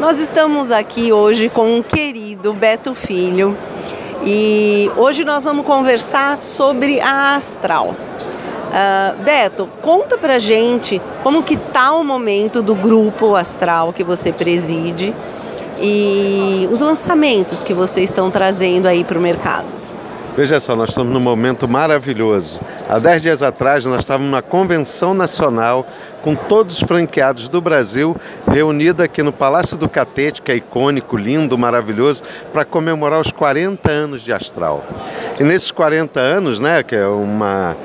Nós estamos aqui hoje com um querido Beto Filho e hoje nós vamos conversar sobre a Astral. Uh, Beto, conta pra gente como que tá o momento do grupo Astral que você preside e os lançamentos que vocês estão trazendo aí para o mercado. Veja só, nós estamos num momento maravilhoso. Há dez dias atrás, nós estávamos numa convenção nacional com todos os franqueados do Brasil, reunida aqui no Palácio do Catete, que é icônico, lindo, maravilhoso, para comemorar os 40 anos de Astral. E nesses 40 anos, né, que é uma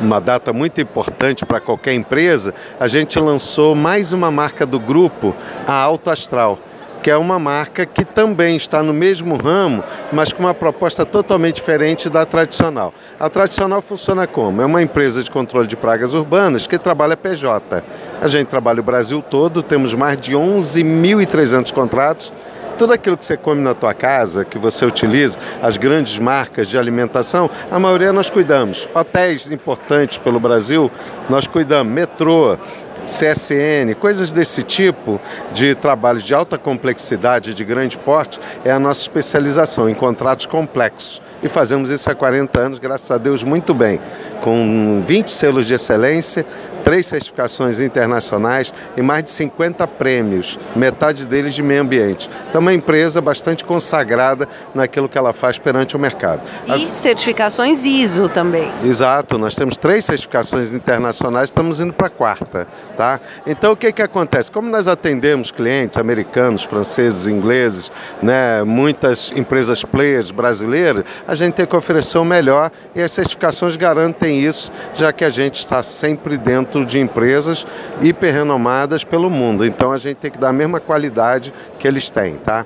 uma data muito importante para qualquer empresa, a gente lançou mais uma marca do grupo, a Alto Astral que é uma marca que também está no mesmo ramo, mas com uma proposta totalmente diferente da tradicional. A tradicional funciona como? É uma empresa de controle de pragas urbanas que trabalha PJ. A gente trabalha o Brasil todo, temos mais de 11.300 contratos. Tudo aquilo que você come na tua casa, que você utiliza, as grandes marcas de alimentação, a maioria nós cuidamos. Hotéis importantes pelo Brasil, nós cuidamos. Metrô, CSN, coisas desse tipo de trabalhos de alta complexidade, de grande porte, é a nossa especialização em contratos complexos. E fazemos isso há 40 anos, graças a Deus, muito bem, com 20 selos de excelência, três certificações internacionais e mais de 50 prêmios, metade deles de meio ambiente. Então, uma empresa bastante consagrada naquilo que ela faz perante o mercado. E certificações ISO também. Exato, nós temos três certificações internacionais, estamos indo para a quarta. Tá? Então, o que, que acontece? Como nós atendemos clientes americanos, franceses, ingleses, né, muitas empresas players brasileiras, a gente tem que oferecer o melhor e as certificações garantem isso, já que a gente está sempre dentro dentro de empresas hiperrenomadas pelo mundo. Então a gente tem que dar a mesma qualidade que eles têm, tá?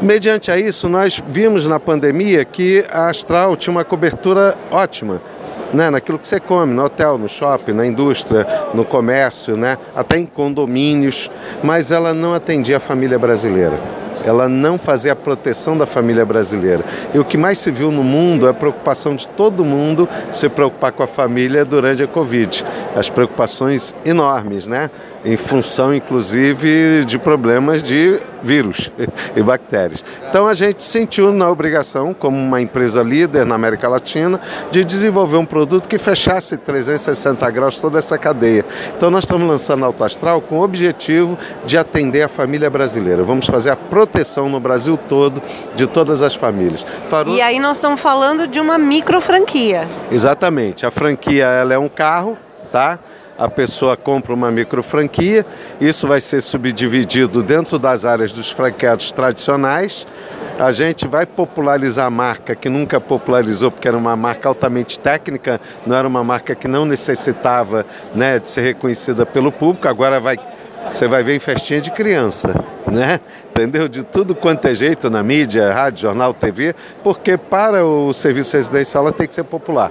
Mediante a isso, nós vimos na pandemia que a Astral tinha uma cobertura ótima né, naquilo que você come, no hotel, no shopping, na indústria, no comércio, né, até em condomínios, mas ela não atendia a família brasileira ela não fazia a proteção da família brasileira. E o que mais se viu no mundo é a preocupação de todo mundo se preocupar com a família durante a Covid. As preocupações enormes, né? Em função, inclusive, de problemas de vírus e bactérias. Então a gente sentiu na obrigação, como uma empresa líder na América Latina, de desenvolver um produto que fechasse 360 graus toda essa cadeia. Então nós estamos lançando a Alto Astral com o objetivo de atender a família brasileira. Vamos fazer a proteção no Brasil todo de todas as famílias. E aí nós estamos falando de uma micro franquia. Exatamente. A franquia ela é um carro, tá? A pessoa compra uma micro franquia, isso vai ser subdividido dentro das áreas dos franqueados tradicionais. A gente vai popularizar a marca que nunca popularizou, porque era uma marca altamente técnica, não era uma marca que não necessitava né, de ser reconhecida pelo público. Agora vai, você vai ver em festinha de criança, né? Entendeu? De tudo quanto é jeito na mídia, rádio, jornal, TV, porque para o serviço residencial ela tem que ser popular.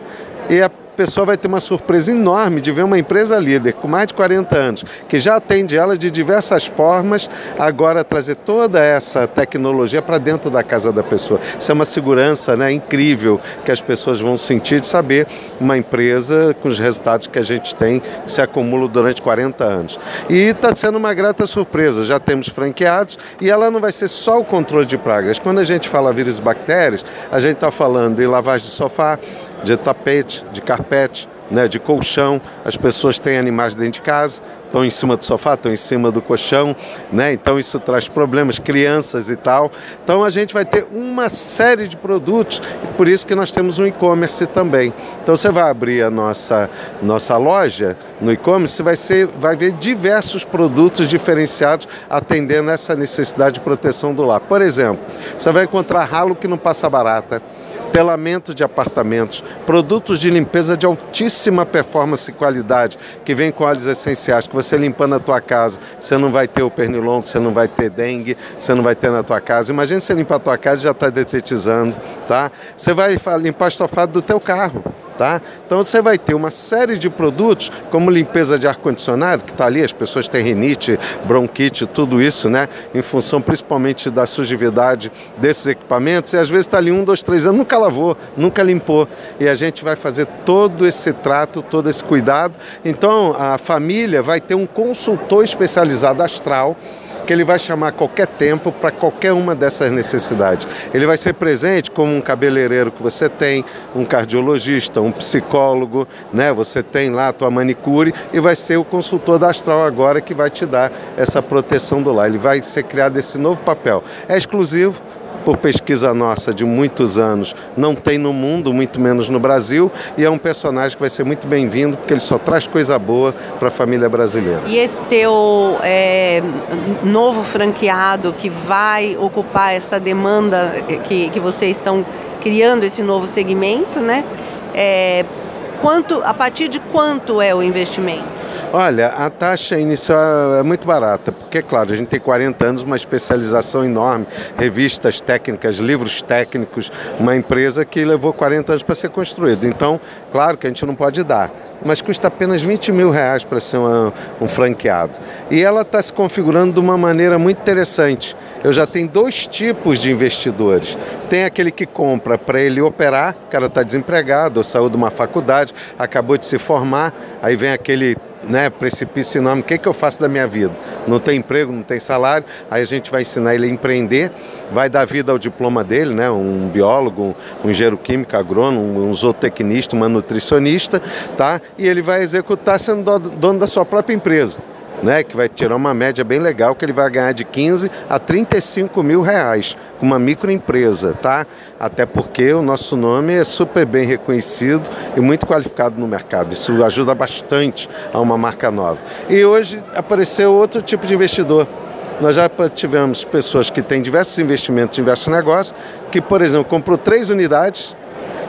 E a pessoa vai ter uma surpresa enorme de ver uma empresa líder com mais de 40 anos, que já atende ela de diversas formas, agora trazer toda essa tecnologia para dentro da casa da pessoa. Isso é uma segurança né, incrível que as pessoas vão sentir de saber uma empresa com os resultados que a gente tem, que se acumulam durante 40 anos. E está sendo uma grata surpresa, já temos franqueados e ela não vai ser só o controle de pragas. Quando a gente fala vírus e bactérias, a gente está falando em lavagem de sofá, de tapete, de carpete, né, de colchão. As pessoas têm animais dentro de casa, estão em cima do sofá, estão em cima do colchão, né? Então isso traz problemas, crianças e tal. Então a gente vai ter uma série de produtos, por isso que nós temos um e-commerce também. Então você vai abrir a nossa nossa loja no e-commerce, vai ser vai ver diversos produtos diferenciados atendendo essa necessidade de proteção do lar. Por exemplo, você vai encontrar ralo que não passa barata telamento de apartamentos, produtos de limpeza de altíssima performance e qualidade, que vem com óleos essenciais, que você limpando a tua casa, você não vai ter o pernilongo, você não vai ter dengue, você não vai ter na tua casa. Imagina você limpar a tua casa e já está detetizando, tá? Você vai limpar estofado do teu carro. Tá? Então você vai ter uma série de produtos, como limpeza de ar-condicionado, que está ali, as pessoas têm rinite, bronquite, tudo isso, né? Em função principalmente da sujidade desses equipamentos, e às vezes está ali um, dois, três anos, nunca lavou, nunca limpou. E a gente vai fazer todo esse trato, todo esse cuidado. Então a família vai ter um consultor especializado astral que ele vai chamar qualquer tempo para qualquer uma dessas necessidades. Ele vai ser presente como um cabeleireiro que você tem, um cardiologista, um psicólogo, né? Você tem lá a tua manicure e vai ser o consultor da Astral agora que vai te dar essa proteção do lar. Ele vai ser criado esse novo papel. É exclusivo, por pesquisa nossa de muitos anos, não tem no mundo, muito menos no Brasil, e é um personagem que vai ser muito bem-vindo, porque ele só traz coisa boa para a família brasileira. E esse teu é, novo franqueado que vai ocupar essa demanda que, que vocês estão criando, esse novo segmento, né? É, quanto, a partir de quanto é o investimento? Olha, a taxa inicial é muito barata, porque, é claro, a gente tem 40 anos, uma especialização enorme, revistas técnicas, livros técnicos, uma empresa que levou 40 anos para ser construída. Então, claro que a gente não pode dar, mas custa apenas 20 mil reais para ser uma, um franqueado. E ela está se configurando de uma maneira muito interessante. Eu já tenho dois tipos de investidores. Tem aquele que compra para ele operar, o cara está desempregado, ou saiu de uma faculdade, acabou de se formar, aí vem aquele né, precipício enorme, o que, que eu faço da minha vida? Não tem emprego, não tem salário, aí a gente vai ensinar ele a empreender, vai dar vida ao diploma dele, né, um biólogo, um engenheiro químico, agrônomo, um zootecnista, uma nutricionista, tá? E ele vai executar sendo dono da sua própria empresa né, que vai tirar uma média bem legal, que ele vai ganhar de 15 a 35 mil reais com uma microempresa, tá? Até porque o nosso nome é super bem reconhecido e muito qualificado no mercado. Isso ajuda bastante a uma marca nova. E hoje apareceu outro tipo de investidor. Nós já tivemos pessoas que têm diversos investimentos, diversos negócios, que, por exemplo, comprou três unidades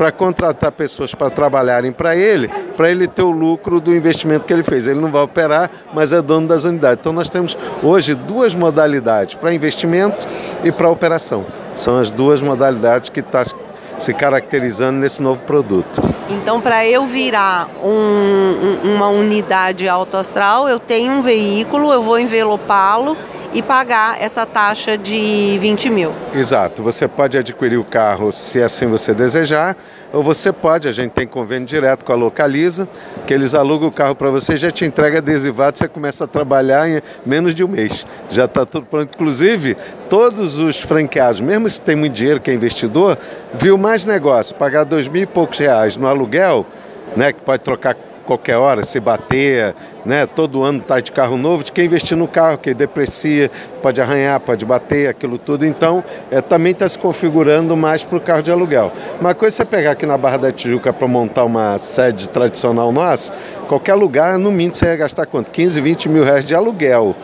para contratar pessoas para trabalharem para ele, para ele ter o lucro do investimento que ele fez. Ele não vai operar, mas é dono das unidades. Então nós temos hoje duas modalidades, para investimento e para operação. São as duas modalidades que estão tá se caracterizando nesse novo produto. Então, para eu virar um, uma unidade autoastral, eu tenho um veículo, eu vou envelopá-lo e pagar essa taxa de 20 mil. Exato. Você pode adquirir o carro se assim você desejar, ou você pode, a gente tem convênio direto com a Localiza, que eles alugam o carro para você, já te entrega adesivado, você começa a trabalhar em menos de um mês. Já está tudo pronto. Inclusive, todos os franqueados, mesmo se tem muito dinheiro que é investidor, viu mais negócio, pagar dois mil e poucos reais no aluguel, né, que pode trocar qualquer hora, se bater, né? Todo ano está de carro novo, de quem investir no carro, que deprecia, pode arranhar, pode bater, aquilo tudo. Então, é, também está se configurando mais para o carro de aluguel. Uma coisa é você pegar aqui na Barra da Tijuca para montar uma sede tradicional nossa, qualquer lugar, no mínimo, você ia gastar quanto? 15, 20 mil reais de aluguel.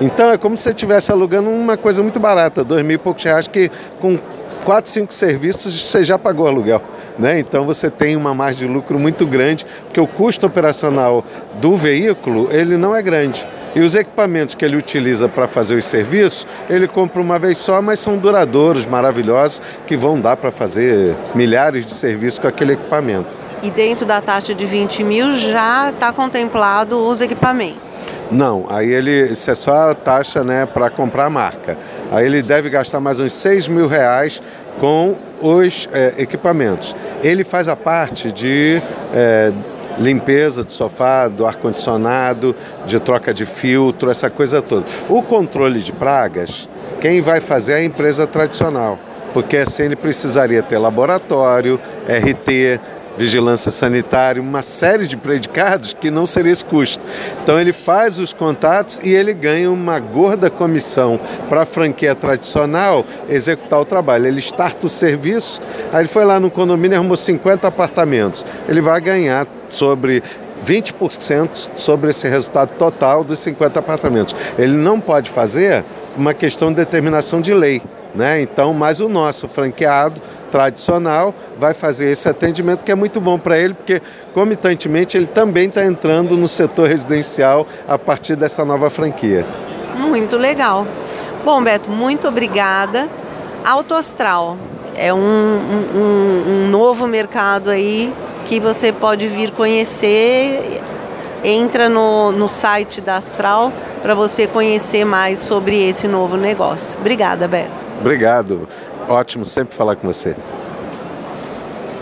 Então, é como se você estivesse alugando uma coisa muito barata, dois mil e poucos reais, que com quatro, cinco serviços você já pagou aluguel. Né? Então você tem uma margem de lucro muito grande, porque o custo operacional do veículo ele não é grande. E os equipamentos que ele utiliza para fazer os serviços, ele compra uma vez só, mas são duradouros, maravilhosos, que vão dar para fazer milhares de serviços com aquele equipamento. E dentro da taxa de 20 mil já está contemplado os equipamentos? Não, aí ele, isso é só a taxa né, para comprar a marca. Aí ele deve gastar mais uns 6 mil reais com os é, equipamentos. Ele faz a parte de é, limpeza do sofá, do ar-condicionado, de troca de filtro, essa coisa toda. O controle de pragas, quem vai fazer é a empresa tradicional, porque assim ele precisaria ter laboratório, RT, vigilância sanitária, uma série de predicados que não seria esse custo. Então ele faz os contatos e ele ganha uma gorda comissão para a franquia tradicional executar o trabalho. Ele starta o serviço, aí ele foi lá no condomínio e arrumou 50 apartamentos. Ele vai ganhar sobre 20% sobre esse resultado total dos 50 apartamentos. Ele não pode fazer uma questão de determinação de lei. Né? Então, mas o nosso franqueado tradicional vai fazer esse atendimento que é muito bom para ele, porque comitantemente ele também está entrando no setor residencial a partir dessa nova franquia. Muito legal. Bom, Beto, muito obrigada. Autoastral é um, um, um novo mercado aí que você pode vir conhecer. Entra no, no site da Astral para você conhecer mais sobre esse novo negócio. Obrigada, Beto. Obrigado. Ótimo sempre falar com você.